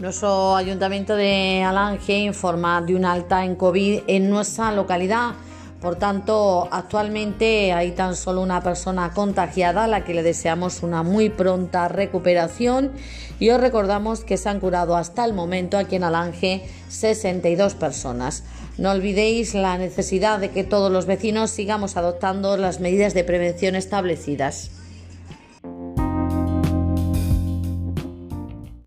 Nuestro ayuntamiento de Alange informa de un alta en COVID en nuestra localidad. Por tanto, actualmente hay tan solo una persona contagiada a la que le deseamos una muy pronta recuperación y os recordamos que se han curado hasta el momento aquí en Alange 62 personas. No olvidéis la necesidad de que todos los vecinos sigamos adoptando las medidas de prevención establecidas.